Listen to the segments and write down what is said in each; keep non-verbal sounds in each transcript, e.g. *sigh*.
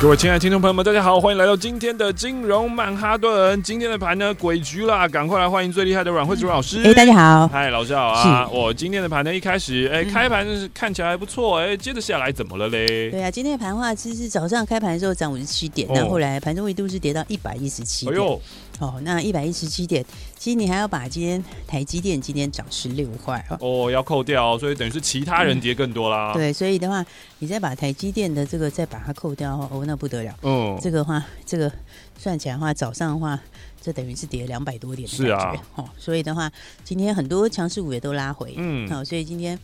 各位亲爱的听众朋友们，大家好，欢迎来到今天的金融曼哈顿。今天的盘呢，鬼局啦，赶快来欢迎最厉害的阮惠慈老师。哎，大家好，嗨，老师好啊。我今天的盘呢，一开始哎，开盘是看起来还不错，哎，接着下来怎么了嘞？对啊，今天的盘的话，其实早上开盘的时候涨五十七点，那后来盘中一度是跌到一百一十七。哎呦。哦，那一百一十七点，其实你还要把今天台积电今天涨十六块哦，哦，要扣掉，所以等于是其他人跌更多啦。嗯、对，所以的话，你再把台积电的这个再把它扣掉哦，那不得了。嗯，这个话，这个算起来的话，早上的话，这等于是跌了两百多点的感觉。是啊。哦，所以的话，今天很多强势股也都拉回。嗯。好、哦，所以今天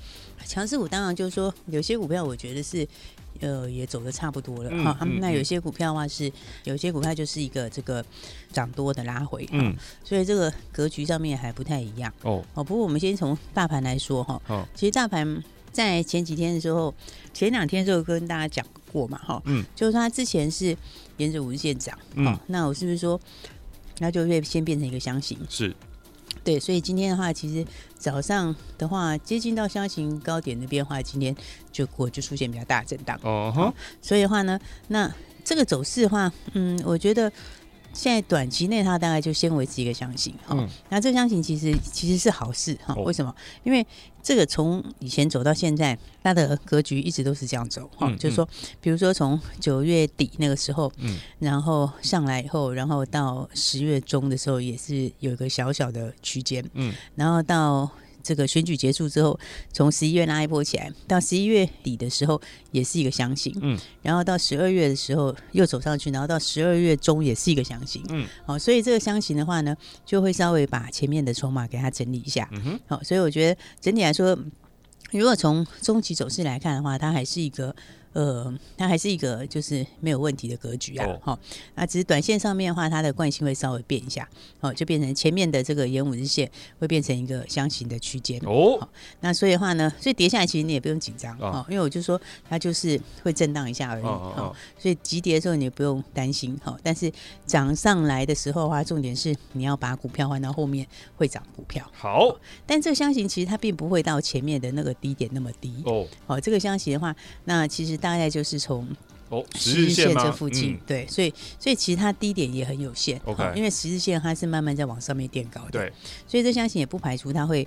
强势股当然就是说，有些股票我觉得是。呃，也走的差不多了哈、嗯嗯。那有些股票的话是，有些股票就是一个这个涨多的拉回，嗯，所以这个格局上面还不太一样哦。哦，不过我们先从大盘来说哈，哦，其实大盘在前几天的时候，前两天就跟大家讲过嘛，哈，嗯，就是它之前是沿着五日线涨，嗯，那我是不是说，那就会先变成一个箱型？是。对，所以今天的话，其实早上的话接近到箱型高点的变化，今天就过就出现比较大的震荡。哦哈，所以的话呢，那这个走势的话，嗯，我觉得。现在短期内它大概就先维持一个箱型哈，嗯、那这个箱型其实其实是好事哈。为什么？因为这个从以前走到现在，它的格局一直都是这样走哈。嗯、就是说，比如说从九月底那个时候，嗯，然后上来以后，然后到十月中的时候，也是有一个小小的区间，嗯，然后到。这个选举结束之后，从十一月拉一波起来，到十一月底的时候也是一个箱型，嗯，然后到十二月的时候又走上去，然后到十二月中也是一个箱型，嗯，好，所以这个箱型的话呢，就会稍微把前面的筹码给它整理一下，嗯哼，好，所以我觉得整体来说，如果从中期走势来看的话，它还是一个。呃，它还是一个就是没有问题的格局啊，好、哦，那只是短线上面的话，它的惯性会稍微变一下，哦，就变成前面的这个沿五日线会变成一个箱型的区间哦，那所以的话呢，所以跌下来其实你也不用紧张哦，因为我就说它就是会震荡一下而已，哦，所以急跌的时候你也不用担心，哈、哦，但是涨上来的时候的话，重点是你要把股票换到后面会涨股票，好、哦，但这个箱型其实它并不会到前面的那个低点那么低哦，哦，这个箱型的话，那其实。大概就是从哦十日线这附近，对，所以所以其实它低点也很有限，OK，因为十日线它是慢慢在往上面垫高的，对，所以这相信也不排除它会。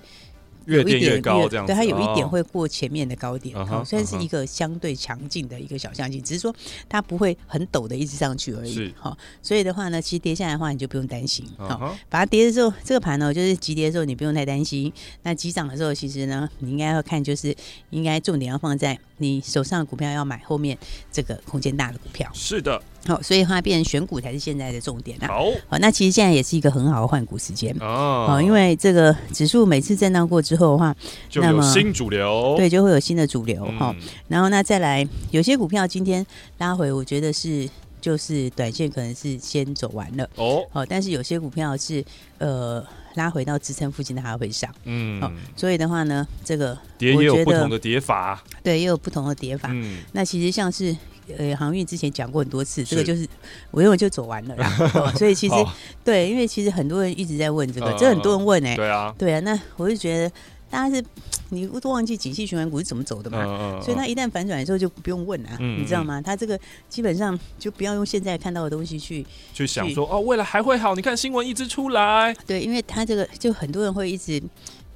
越垫越高，这样对，它有一点会过前面的高点，好，虽然是一个相对强劲的一个小箱型，只是说它不会很陡的一直上去而已，好，所以的话呢，其实跌下来的话你就不用担心，好，把它跌的时候，这个盘呢就是急跌的时候你不用太担心，那急涨的时候其实呢你应该要看就是应该重点要放在你手上的股票要买后面这个空间大的股票，是的。好，所以它变成选股才是现在的重点啊。好，好，那其实现在也是一个很好的换股时间哦。好，因为这个指数每次震荡过之后的话，就有新主流，对，就会有新的主流哈。嗯、然后那再来，有些股票今天拉回，我觉得是就是短线可能是先走完了哦。好，但是有些股票是呃拉回到支撑附近的还会上，嗯。好，所以的话呢，这个跌也有不同的跌法，对，也有不同的跌法。嗯，那其实像是。呃，航运之前讲过很多次，这个就是我认为就走完了啦。*laughs* 所以其实对，因为其实很多人一直在问这个，这很多人问哎，对啊，对啊。那我就觉得大家是你都忘记景气循环股是怎么走的嘛？所以它一旦反转的时候就不用问了，你知道吗？它这个基本上就不要用现在看到的东西去去想说哦，未来还会好。你看新闻一直出来，对，因为它这个就很多人会一直。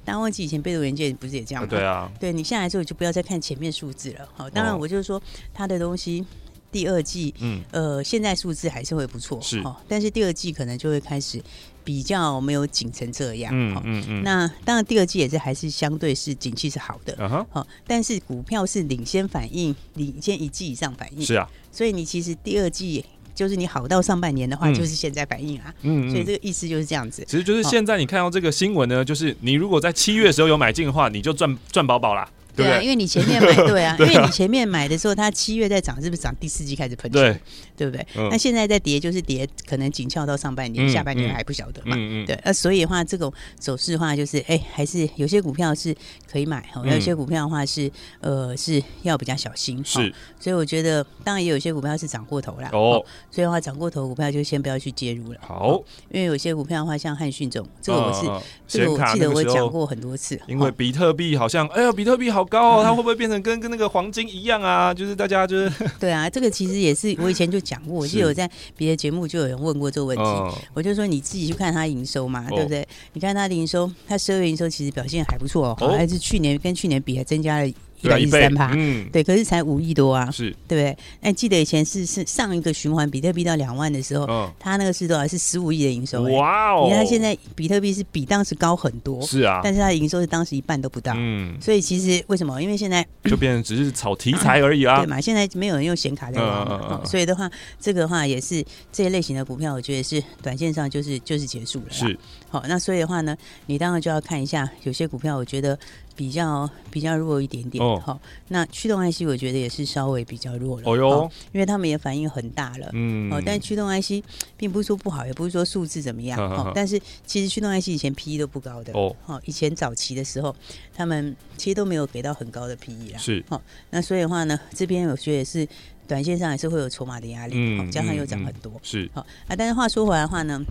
但忘记以前被动元件不是也这样吗？对啊，对你下来之后就不要再看前面数字了。好，当然我就是说它的东西第二季，嗯，呃，现在数字还是会不错，是，但是第二季可能就会开始比较没有紧成这样，嗯嗯嗯。那当然第二季也是还是相对是景气是好的，嗯哼，好，但是股票是领先反应，领先一季以上反应，是啊，所以你其实第二季。就是你好到上半年的话，就是现在反应啊，嗯，所以这个意思就是这样子。其实就是现在你看到这个新闻呢，就是你如果在七月的时候有买进的话，你就赚赚饱饱啦。对啊，因为你前面买，*laughs* 对啊，因为你前面买的时候，它七月在涨，是不是涨第四季开始喷出？对，对不对？那现在在跌，就是跌，可能紧俏到上半年、下半年还不晓得嘛。对，那所以的话，这种走势的话，就是哎，还是有些股票是可以买，哈，有些股票的话是呃是要比较小心。是，所以我觉得，当然也有些股票是涨过头了哦。所以的话，涨过头股票就先不要去介入了。好，因为有些股票的话，像汉讯这种，这个我是这个我记得我讲过很多次。因为比特币好像，哎呀，比特币好。高、哦，它会不会变成跟跟那个黄金一样啊？就是大家就是 *laughs* 对啊，这个其实也是我以前就讲过，我记得我在别的节目就有人问过这个问题，哦、我就说你自己去看它营收嘛，哦、对不对？你看它的营收，它十二月营收其实表现还不错哦，还是去年跟去年比还增加了。一百一十三趴，嗯，对，可是才五亿多啊，是，对不对？哎，记得以前是是上一个循环比特币到两万的时候，嗯，它那个是多少？是十五亿的营收，哇哦！你看它现在比特币是比当时高很多，是啊，但是它的营收是当时一半都不到，嗯，所以其实为什么？因为现在就变成只是炒题材而已啊，*coughs* 对嘛？现在没有人用显卡在玩嘛，所以的话，这个的话也是这些类型的股票，我觉得是短线上就是就是结束了，是。好，那所以的话呢，你当然就要看一下有些股票，我觉得。比较比较弱一点点，好、哦，那驱动 IC 我觉得也是稍微比较弱了，哦哟，因为他们也反应很大了，嗯，哦，但驱动 IC 并不是说不好，也不是说数字怎么样，哦，但是其实驱动 IC 以前 PE 都不高的，哦，哦，以前早期的时候，他们其实都没有给到很高的 PE 啦，是，哦，那所以的话呢，这边我觉得也是短线上还是会有筹码的压力，嗯，加上又涨很多，嗯嗯、是，好，啊，但是话说回来的话呢。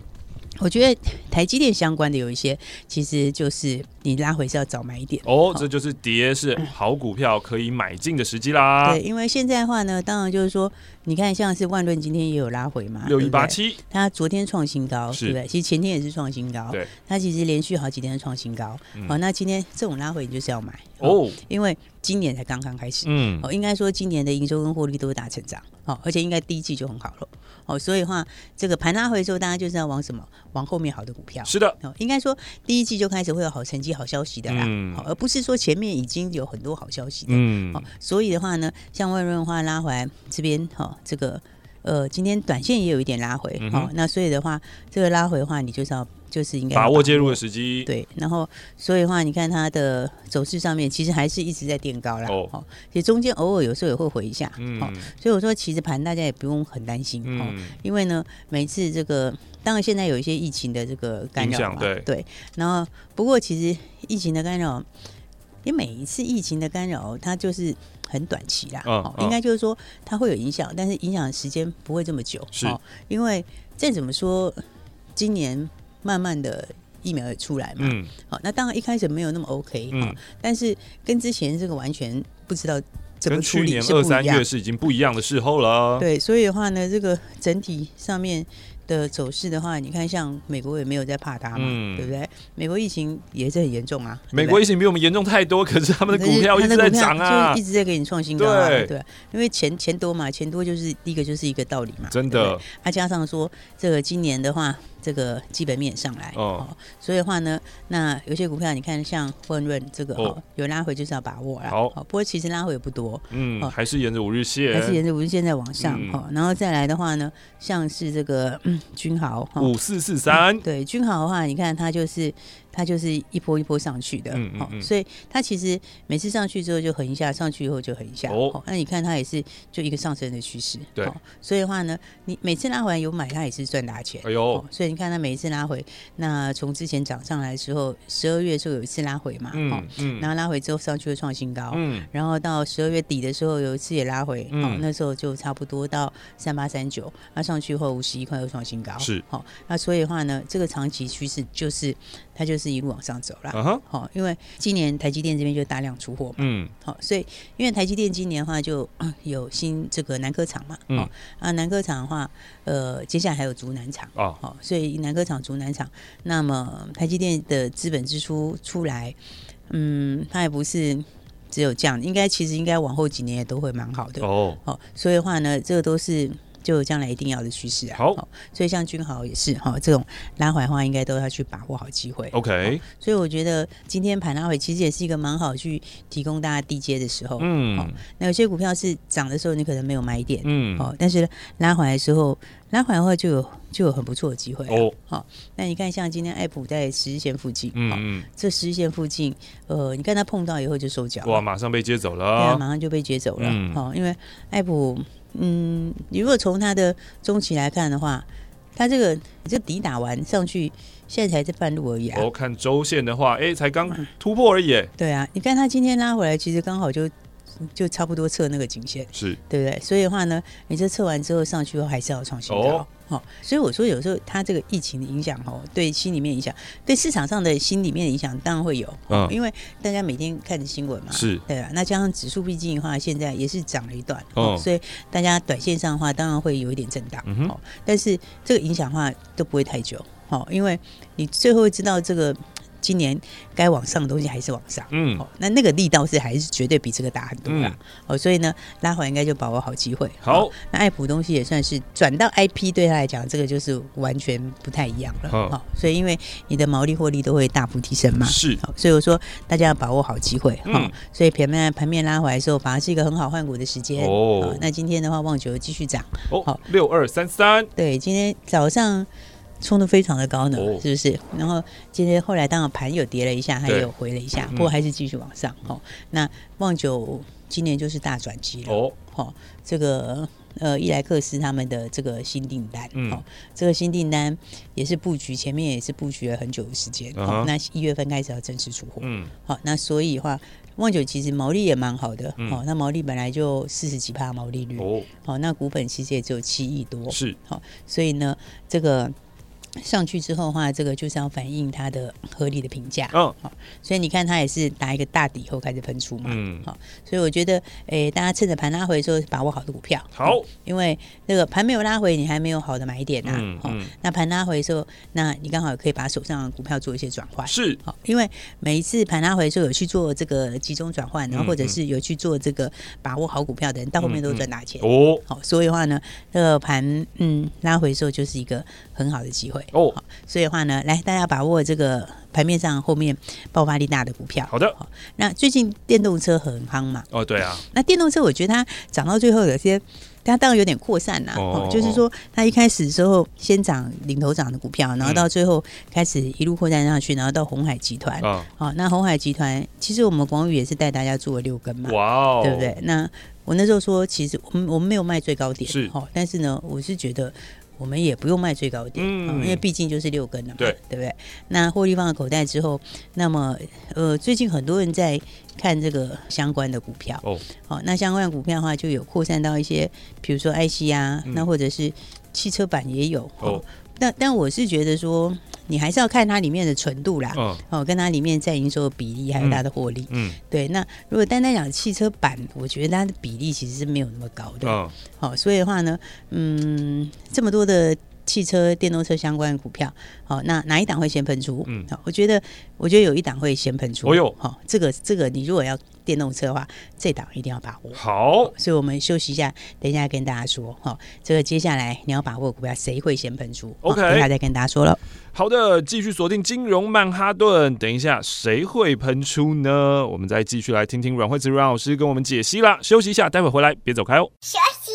我觉得台积电相关的有一些，其实就是你拉回是要早买一点哦。这就是跌是好股票可以买进的时机啦。对，因为现在的话呢，当然就是说，你看像是万润今天也有拉回嘛，六一八七，它昨天创新高，是对不对？其实前天也是创新高，对，它其实连续好几天创新高。好，那今天这种拉回你就是要买哦，因为今年才刚刚开始，嗯，哦，应该说今年的营收跟获利都会大成长，哦，而且应该第一季就很好了。哦，所以的话，这个盘拉回的时候，大家就是要往什么？往后面好的股票。是的，哦，应该说第一季就开始会有好成绩、好消息的啦，嗯，而不是说前面已经有很多好消息的。嗯，哦，所以的话呢，像万润的话拉回来这边，哦，这个呃，今天短线也有一点拉回，嗯、哦，那所以的话，这个拉回的话，你就是要。就是应该把握介入的时机，对，然后所以的话，你看它的走势上面，其实还是一直在垫高啦。哦，其实中间偶尔有时候也会回一下，嗯，所以我说其实盘大家也不用很担心，哦，因为呢，每次这个当然现在有一些疫情的这个干扰嘛，对。对，然后不过其实疫情的干扰，因为每一次疫情的干扰，它就是很短期啦，哦，应该就是说它会有影响，但是影响的时间不会这么久，是，因为再怎么说今年。慢慢的疫苗也出来嘛，嗯，好，那当然一开始没有那么 OK，嗯，但是跟之前这个完全不知道怎么处理，是不一样，跟去年二三月是已经不一样的时候了，对，所以的话呢，这个整体上面。的走势的话，你看像美国也没有在怕它嘛，嗯、对不对？美国疫情也是很严重啊。美国疫情比我们严重太多，可是他们的股票一直在涨啊，就一直在给你创新高，啊。对，对，因为钱钱多嘛，钱多就是第一个就是一个道理嘛。真的，它加上说这个今年的话，这个基本面上来哦，所以的话呢，那有些股票你看像混润这个哦，有拉回就是要把握啦。好，不过其实拉回也不多，嗯，还是沿着五日线，还是沿着五日线在往上哈。然后再来的话呢，像是这个。君豪五四四三，对，君豪的话，你看它就是。它就是一波一波上去的，嗯嗯嗯，所以它其实每次上去之后就横一下，上去以后就横一下。哦，那你看它也是就一个上升的趋势。对，所以的话呢，你每次拉回来有买，它也是赚大钱。哎呦，所以你看它每一次拉回，那从之前涨上来的时候，十二月的时候有一次拉回嘛，嗯嗯，然后拉回之后上去又创新高，嗯，然后到十二月底的时候有一次也拉回，嗯，那时候就差不多到三八三九，那上去后五十一块又创新高，是，好，那所以的话呢，这个长期趋势就是。它就是一路往上走了，好、uh huh.，因为今年台积电这边就大量出货嘛，嗯，好，所以因为台积电今年的话就 *clears throat* 有新这个南科厂嘛，嗯，啊，南科厂的话，呃，接下来还有竹南厂，哦，好，所以南科厂、竹南厂，那么台积电的资本支出出来，嗯，它也不是只有这样，应该其实应该往后几年也都会蛮好的，哦，好，所以的话呢，这个都是。就将来一定要的趋势啊。好，所以像君豪也是哈，这种拉回的话，应该都要去把握好机会。OK，所以我觉得今天盘拉回其实也是一个蛮好去提供大家低阶的时候。嗯，那有些股票是涨的时候你可能没有买点，嗯，哦，但是拉回来的时候，拉回来的话就有就有很不错的机会哦。好，那你看像今天爱普在十日线附近，嗯，这十日线附近，呃，你看它碰到以后就收脚，哇，马上被接走了，对啊，马上就被接走了。好，因为爱普。嗯，你如果从它的中期来看的话，它这个这底打完上去，现在才在半路而已啊。我看周线的话，哎、欸，才刚突破而已。对啊，你看它今天拉回来，其实刚好就。就差不多测那个颈线，是对不对？所以的话呢，你这测完之后上去后还是要创新高，哦，所以我说有时候它这个疫情的影响哦，对心里面影响，对市场上的心里面的影响当然会有，嗯，因为大家每天看着新闻嘛，是对啊。那加上指数毕竟的话，现在也是涨了一段，哦，所以大家短线上的话，当然会有一点震荡，哦，但是这个影响的话都不会太久，哦，因为你最后会知道这个。今年该往上的东西还是往上，嗯，哦，那那个力道是还是绝对比这个大很多啦，嗯、哦，所以呢，拉回应该就把握好机会。好，那爱普东西也算是转到 IP，对他来讲，这个就是完全不太一样了，好、哦，所以因为你的毛利获利都会大幅提升嘛，是，好，所以我说大家要把握好机会，哈、嗯。哦，所以盘面盘面拉回来的时候，反而是一个很好换股的时间。哦，哦。那今天的话，望九继续涨，哦，好，六二三三，对，今天早上。冲的非常的高呢，是不是？然后今天后来当然盘有跌了一下，它也有回了一下，不过还是继续往上。哦，那旺九今年就是大转机了。哦，好，这个呃伊莱克斯他们的这个新订单，哦，这个新订单也是布局，前面也是布局了很久的时间。哦，那一月份开始要正式出货。嗯，好，那所以的话，旺九其实毛利也蛮好的。哦，那毛利本来就四十几帕毛利率。哦，好，那股本其实也只有七亿多。是，好，所以呢，这个。上去之后的话，这个就是要反映它的合理的评价。嗯，好，所以你看它也是打一个大底后开始喷出嘛。嗯，好，所以我觉得，诶，大家趁着盘拉回的时候把握好的股票。好，因为那个盘没有拉回，你还没有好的买点呐。嗯，好，那盘拉回的时候，那你刚好可以把手上的股票做一些转换。是，好，因为每一次盘拉回的时候有去做这个集中转换，然后或者是有去做这个把握好股票的人，到后面都赚大钱。哦，好，所以的话呢，这个盘嗯拉回的时候就是一个很好的机会。哦，好，所以的话呢，来大家把握这个盘面上后面爆发力大的股票。好的，好，那最近电动车很夯嘛？哦，对啊。那电动车我觉得它涨到最后有些，它当然有点扩散呐。哦，就是说它一开始的时候先涨领头涨的股票，然后到最后开始一路扩散上去，然后到红海集团。哦，好，那红海集团其实我们广宇也是带大家做了六根嘛。哇哦，对不对？那我那时候说，其实我们我们没有卖最高点，是，哦，但是呢，我是觉得。我们也不用卖最高点，嗯，因为毕竟就是六根了嘛，对，对不对？那获利放在口袋之后，那么呃，最近很多人在看这个相关的股票，哦，好，那相关的股票的话，就有扩散到一些，比如说 IC 啊，嗯、那或者是汽车板也有，哦，但但我是觉得说。你还是要看它里面的纯度啦，哦，哦，跟它里面在营收的比例，还有它的获利，嗯，嗯对。那如果单单讲汽车板，我觉得它的比例其实是没有那么高的，哦，好，所以的话呢，嗯，这么多的。汽车、电动车相关的股票，好，那哪一档会先喷出？嗯，好，我觉得，我觉得有一档会先喷出。哦呦，好，这个这个，你如果要电动车的话，这档一定要把握。好，所以我们休息一下，等一下跟大家说，哈，这个接下来你要把握股票，谁会先喷出？OK，等一下再跟大家说了。好的，继续锁定金融曼哈顿，等一下谁会喷出呢？我们再继续来听听阮惠慈阮老师跟我们解析啦。休息一下，待会回来，别走开哦。休息。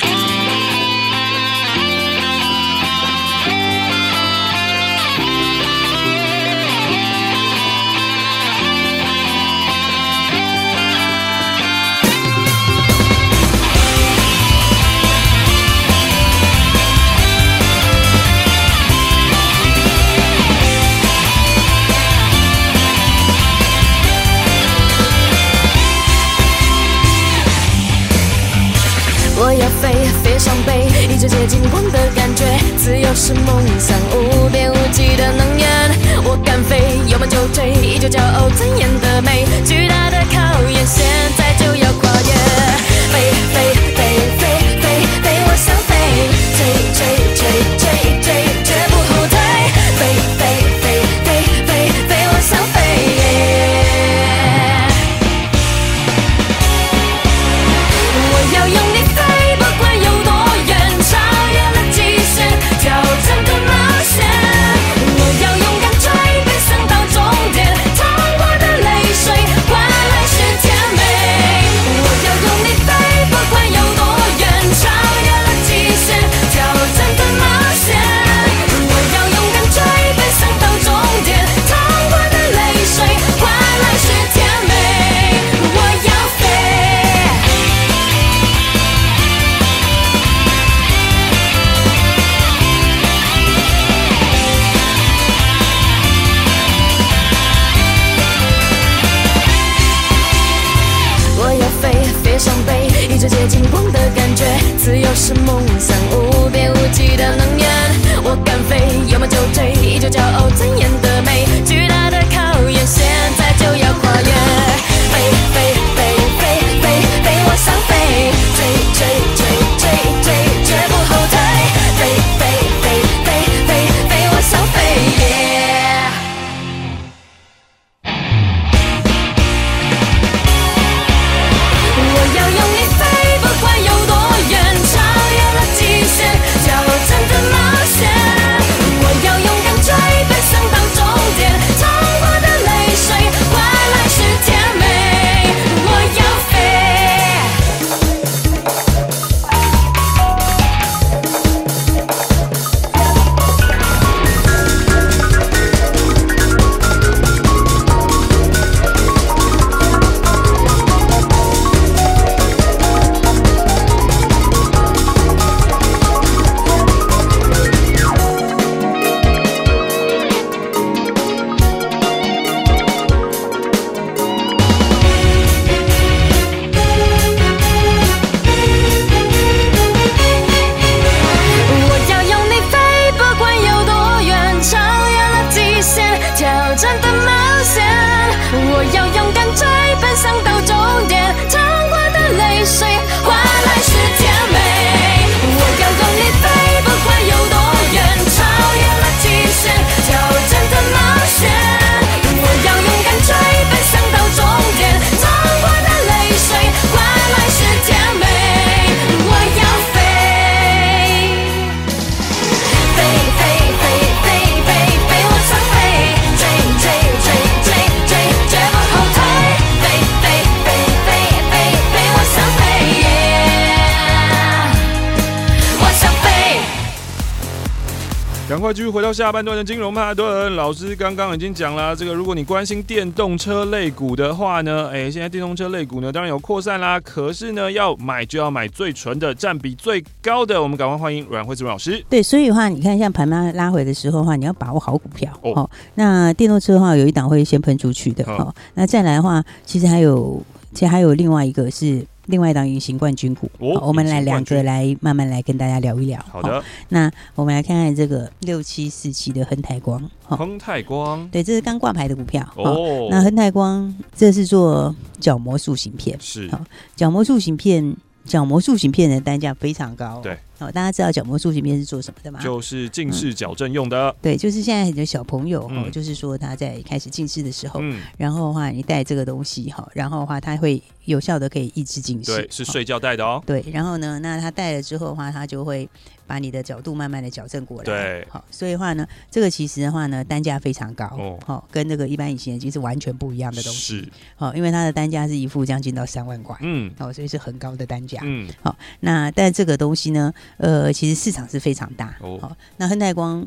我要飞，飞上北，一直接近光的感觉。自由是梦想，无边无际的能源。我敢飞，有梦就追，依旧骄傲尊严的美。巨大的考验，现在接近光的感觉自由是梦想继续回到下半段的金融曼哈顿，老师刚刚已经讲了，这个如果你关心电动车类股的话呢，哎，现在电动车类股呢当然有扩散啦，可是呢要买就要买最纯的，占比最高的。我们赶快欢迎阮慧慈老师。对，所以的话，你看像盘拉拉回的时候的话，你要把握好股票哦。那电动车的话，有一档会先喷出去的哦。那再来的话，其实还有，其实还有另外一个是。另外一档隐形冠军股，哦、我们来两个来慢慢来跟大家聊一聊。好的，哦、那我们来看看这个六七四七的亨泰光。亨泰光，对，这是刚挂牌的股票。哦，那亨泰光这是做角膜塑形片，是。角膜塑形片，角膜塑形片的单价非常高。对。哦，大家知道角膜塑形片是做什么的吗？就是近视矫正用的、嗯。对，就是现在很多小朋友哦，就是说他在开始近视的时候，嗯、然后的话你戴这个东西哈，然后的话它会有效的可以抑制近视。对，是睡觉戴的哦。对，然后呢，那他戴了之后的话，他就会。把你的角度慢慢的矫正过来，对，好，所以的话呢，这个其实的话呢，单价非常高，哦，好，跟那个一般隐形眼镜是完全不一样的东西，是，好，因为它的单价是一副将近到三万块，嗯，好，所以是很高的单价，嗯，好，那但这个东西呢，呃，其实市场是非常大，哦，好，那亨泰光。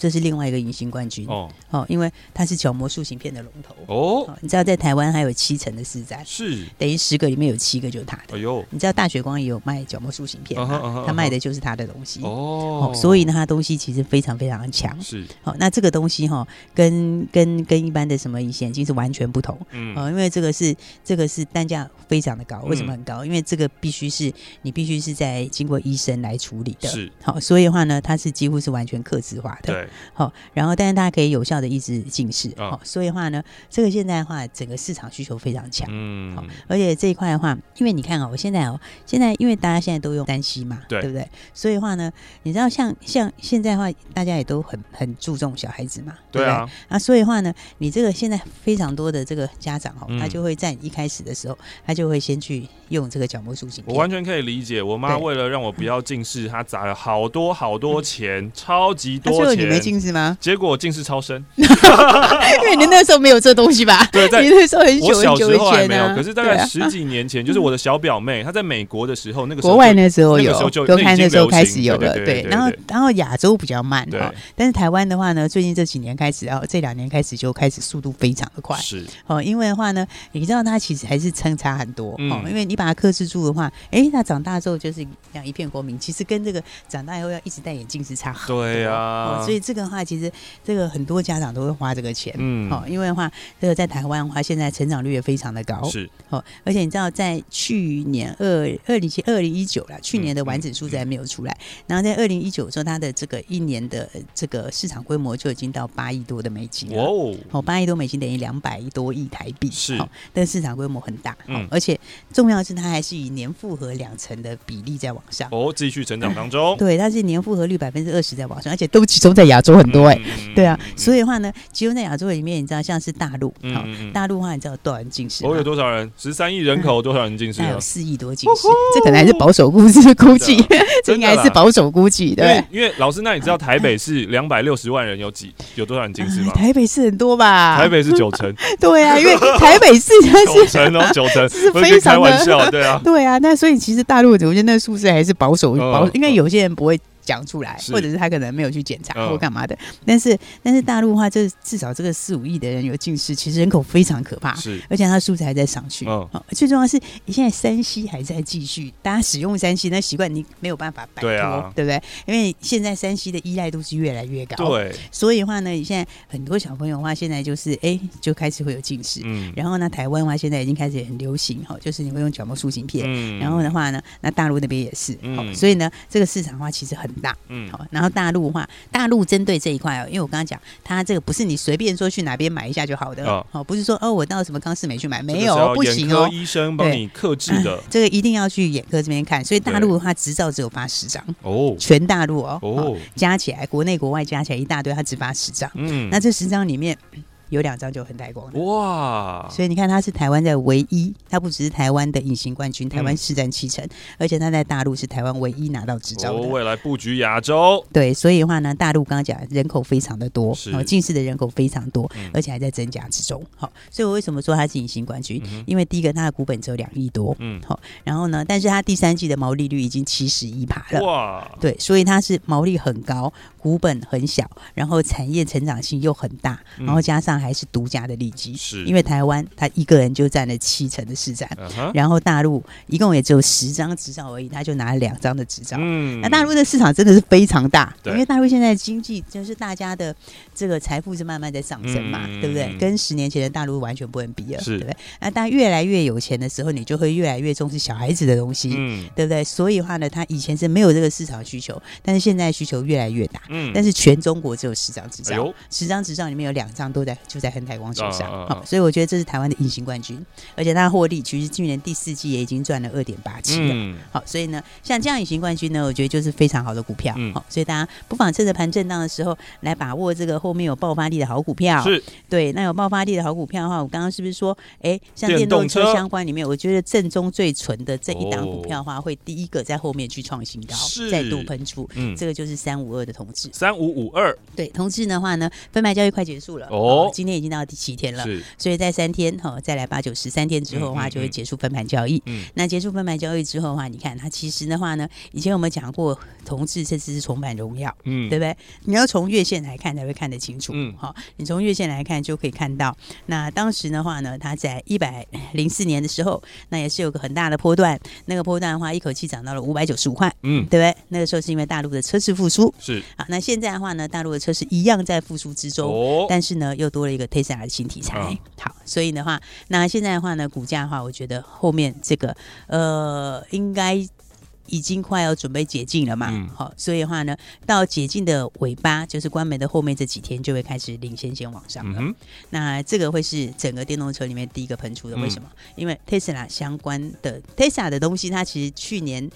这是另外一个隐形冠军哦，哦，因为它是角膜塑形片的龙头哦。你知道在台湾还有七成的市占，是等于十个里面有七个就是它的。哎呦，你知道大学光也有卖角膜塑形片吗？他卖的就是他的东西哦。所以呢，他东西其实非常非常的强。是，好，那这个东西哈，跟跟跟一般的什么隐形眼镜是完全不同。嗯，因为这个是这个是单价非常的高。为什么很高？因为这个必须是你必须是在经过医生来处理的。是，好，所以的话呢，它是几乎是完全克制化的。对。好，然后但是它可以有效的抑制近视，好、哦，所以的话呢，这个现在的话，整个市场需求非常强，嗯，好，而且这一块的话，因为你看啊，我现在哦，现在因为大家现在都用单 C 嘛，对，对不对？所以的话呢，你知道像像现在的话，大家也都很很注重小孩子嘛，对，对啊，啊，所以的话呢，你这个现在非常多的这个家长哦，他就会在一开始的时候，他就会先去用这个角膜塑形片。我完全可以理解，我妈为了让我不要近视，她砸了好多好多钱，嗯、超级多钱。近视吗？结果近视超深，*laughs* 因为你那时候没有这东西吧？*laughs* 对，在你那时候很久很久以前、没有，可是大概十几年前，就是我的小表妹，她在美国的时候，那个时候国外那时候有，那时候开始有了，对。然后然后亚洲比较慢哈，但是台湾的话呢，最近这几年开始，然后这两年开始就开始速度非常的快，是哦。因为的话呢，你知道它其实还是相差很多哦，因为你把它克制住的话，哎，那长大之后就是像一片光明，其实跟这个长大以后要一直戴眼镜是差很多，对啊。所以这个的话。其实这个很多家长都会花这个钱，嗯，好，因为的话，这个在台湾的话，现在成长率也非常的高，是，哦，而且你知道，在去年二二零二零一九了，去年的完整数字还没有出来，然后在二零一九时候，它的这个一年的这个市场规模就已经到八亿多的美金了，哦，哦，八亿多美金等于两百多亿台币，是，但市场规模很大，嗯，而且重要的是它还是以年复合两成的比例在往上，哦，继续成长当中，对，它是年复合率百分之二十在往上，而且都集中在亚洲很多。对，对啊，所以的话呢，集中在亚洲里面，你知道像是大陆，好，大陆的话，你知道多少人近视？我有多少人？十三亿人口，多少人近视？还有四亿多近视，这可能还是保守估计，估计 *laughs* 这应该是保守估计，对。因为老师，那你知道台北市两百六十万人有几有多少人近视吗？台北市很多吧？台北是九成。*laughs* 对啊，因为台北市九成哦，*laughs* 九成是非常开玩笑，对啊，对啊。那所以其实大陆，我觉得那数字还是保守保，因为有些人不会。讲出来，或者是他可能没有去检查或干嘛的，但是但是大陆的话，这至少这个四五亿的人有近视，其实人口非常可怕，是，而且它数字还在上去。哦，最重要的是，你现在山西还在继续，大家使用山西那习惯你没有办法摆脱，对啊，对不对？因为现在山西的依赖度是越来越高，对，所以的话呢，你现在很多小朋友的话，现在就是哎，就开始会有近视，嗯，然后呢，台湾的话现在已经开始很流行哈，就是你会用角膜塑形片，嗯，然后的话呢，那大陆那边也是，嗯，所以呢，这个市场的话其实很大，嗯，好，然后大陆的话，大陆针对这一块哦，因为我刚刚讲，它这个不是你随便说去哪边买一下就好的，哦，不是说哦，我到什么康世美去买，没有，不行哦，医生帮你克制的，*laughs* 这个一定要去眼科这边看，所以大陆的话执照只有发十张，哦，全大陆哦，哦，加起来国内国外加起来一大堆，它只发十张，嗯，那这十张里面。有两张就很带光哇！所以你看，他是台湾的唯一，他不只是台湾的隐形冠军，台湾市占七成，而且他在大陆是台湾唯一拿到执照的。未来布局亚洲，对，所以的话呢，大陆刚刚讲人口非常的多，哦，近视的人口非常多，而且还在增加之中。好，所以我为什么说他是隐形冠军？因为第一个，他的股本只有两亿多，嗯，好，然后呢，但是他第三季的毛利率已经七十一趴了，哇，对，所以他是毛利很高，股本很小，然后产业成长性又很大，然后加上。还是独家的利基，是因为台湾他一个人就占了七成的市占，uh huh、然后大陆一共也只有十张执照而已，他就拿了两张的执照。嗯，那大陆的市场真的是非常大，因为大陆现在经济就是大家的这个财富是慢慢在上升嘛，嗯、对不对？跟十年前的大陆完全不能比了，是对不对？那当越来越有钱的时候，你就会越来越重视小孩子的东西，嗯，对不对？所以的话呢，他以前是没有这个市场需求，但是现在需求越来越大，嗯，但是全中国只有十张执照，十张执照里面有两张都在就在恒泰光手上，好，所以我觉得这是台湾的隐形冠军，而且他获利其实去年第四季也已经赚了二点八七了，好，所以呢，像这样隐形冠军呢，我觉得就是非常好的股票，好，所以大家不妨趁着盘震荡的时候来把握这个后面有爆发力的好股票，是，对，那有爆发力的好股票的话，我刚刚是不是说，哎，像电动车相关里面，我觉得正宗最纯的这一档股票的话，会第一个在后面去创新高，再度喷出，嗯，这个就是三五二的同致，三五五二，对，同志的话呢，分牌交易快结束了，哦，今天已经到第七天了，是，所以在三天哈，再来八九十三天之后的话，就会结束分盘交易，嗯，那结束分盘交易之后的话，你看它其实的话呢，以前我们讲过，同志这次是重返荣耀，嗯，对不对？你要从月线来看才会看得清楚，嗯，好，你从月线来看就可以看到，那当时的话呢，它在一百零四年的时候，那也是有个很大的波段，那个波段的话，一口气涨到了五百九十五块，嗯，对不对？那个时候是因为大陆的车市复苏，是。好，那现在的话呢，大陆的车市一样在复苏之中，哦，但是呢，又多了一个 Tesla 的新题材，哦，好，所以的话，那现在的话呢，股价的话，我觉得后面这个呃，应该。已经快要准备解禁了嘛，好、嗯，所以的话呢，到解禁的尾巴，就是关门的后面这几天，就会开始领先先往上了。嗯、那这个会是整个电动车里面第一个喷出的，为什么？嗯、因为 Tesla 相关的 Tesla 的东西，它其实去年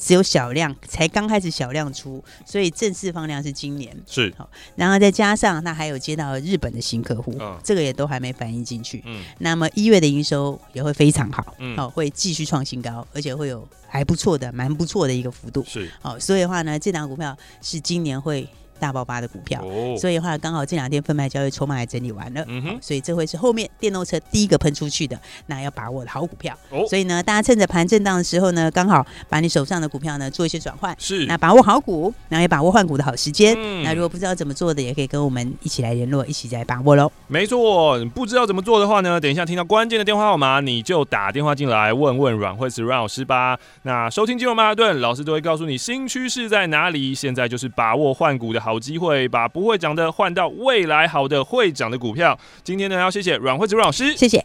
只有小量，才刚开始小量出，所以正式放量是今年。是好，然后再加上那还有接到日本的新客户，哦、这个也都还没反映进去。嗯，那么一月的营收也会非常好，嗯，好，会继续创新高，而且会有。还不错的，蛮不错的一个幅度。是，好，所以的话呢，这档股票是今年会大爆发的股票，哦、所以的话刚好这两天分派交易筹码也整理完了，嗯哼，所以这会是后面电动车第一个喷出去的，那要把握的好股票。哦，所以呢，大家趁着盘震荡的时候呢，刚好把你手上的股票呢做一些转换，是，那把握好股，然后也把握换股的好时间。嗯，那如果不知道怎么做的，也可以跟我们一起来联络，一起来把握喽。没错，不知道怎么做的话呢，等一下听到关键的电话号码，你就打电话进来问问阮慧慈阮老师吧。那收听金融曼哈顿，老师都会告诉你新趋势在哪里，现在就是把握换股的好机会，把不会涨的换到未来好的会涨的股票。今天呢，要谢谢阮慧子阮老师，谢谢。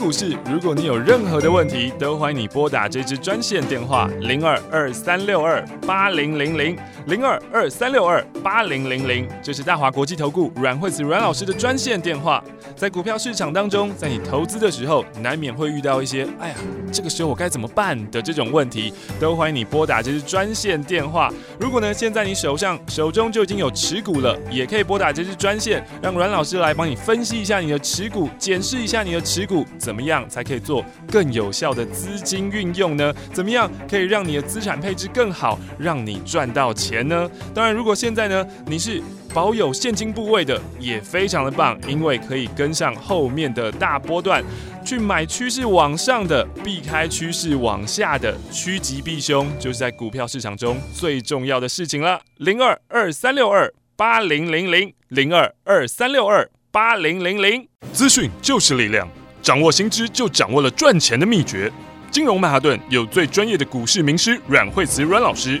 股市，如果你有任何的问题，都欢迎你拨打这支专线电话零二二三六二八零零零零二二三六二八零零零，这是大华国际投顾阮惠慈阮老师的专线电话。在股票市场当中，在你投资的时候，难免会遇到一些“哎呀，这个时候我该怎么办”的这种问题，都欢迎你拨打这支专线电话。如果呢，现在你手上手中就已经有持股了，也可以拨打这支专线，让阮老师来帮你分析一下你的持股，检视一下你的持股。怎么样才可以做更有效的资金运用呢？怎么样可以让你的资产配置更好，让你赚到钱呢？当然，如果现在呢，你是保有现金部位的，也非常的棒，因为可以跟上后面的大波段，去买趋势往上的，避开趋势往下的，趋吉避凶，就是在股票市场中最重要的事情了。零二二三六二八零零零零二二三六二八零零零，资讯就是力量。掌握新知，就掌握了赚钱的秘诀。金融曼哈顿有最专业的股市名师阮惠慈阮老师，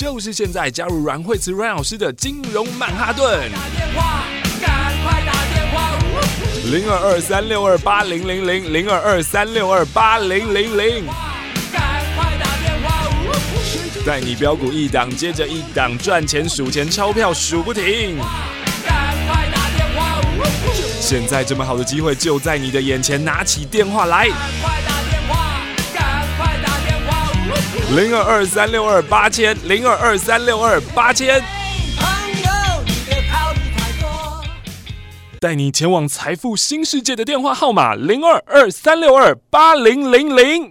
就是现在加入阮慧慈阮老师的金融曼哈顿，打电话，赶快打电话，零二二三六二八零零零零二二三六二八零零零，赶快打电话，带你飙股一档接着一档赚钱数钱钞票数不停，赶快打电话，现在这么好的机会就在你的眼前，拿起电话来。零二二三六二八千，零二二三六二八千，带你前往财富新世界的电话号码零二二三六二八零零零。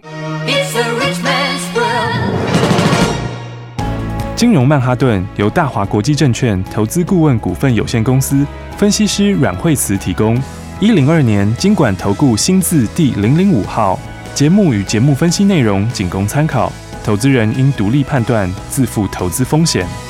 金融曼哈顿由大华国际证券投资顾问股份有限公司分析师阮慧慈提供。一零二年经管投顾新字第零零五号。节目与节目分析内容仅供参考。投资人应独立判断，自负投资风险。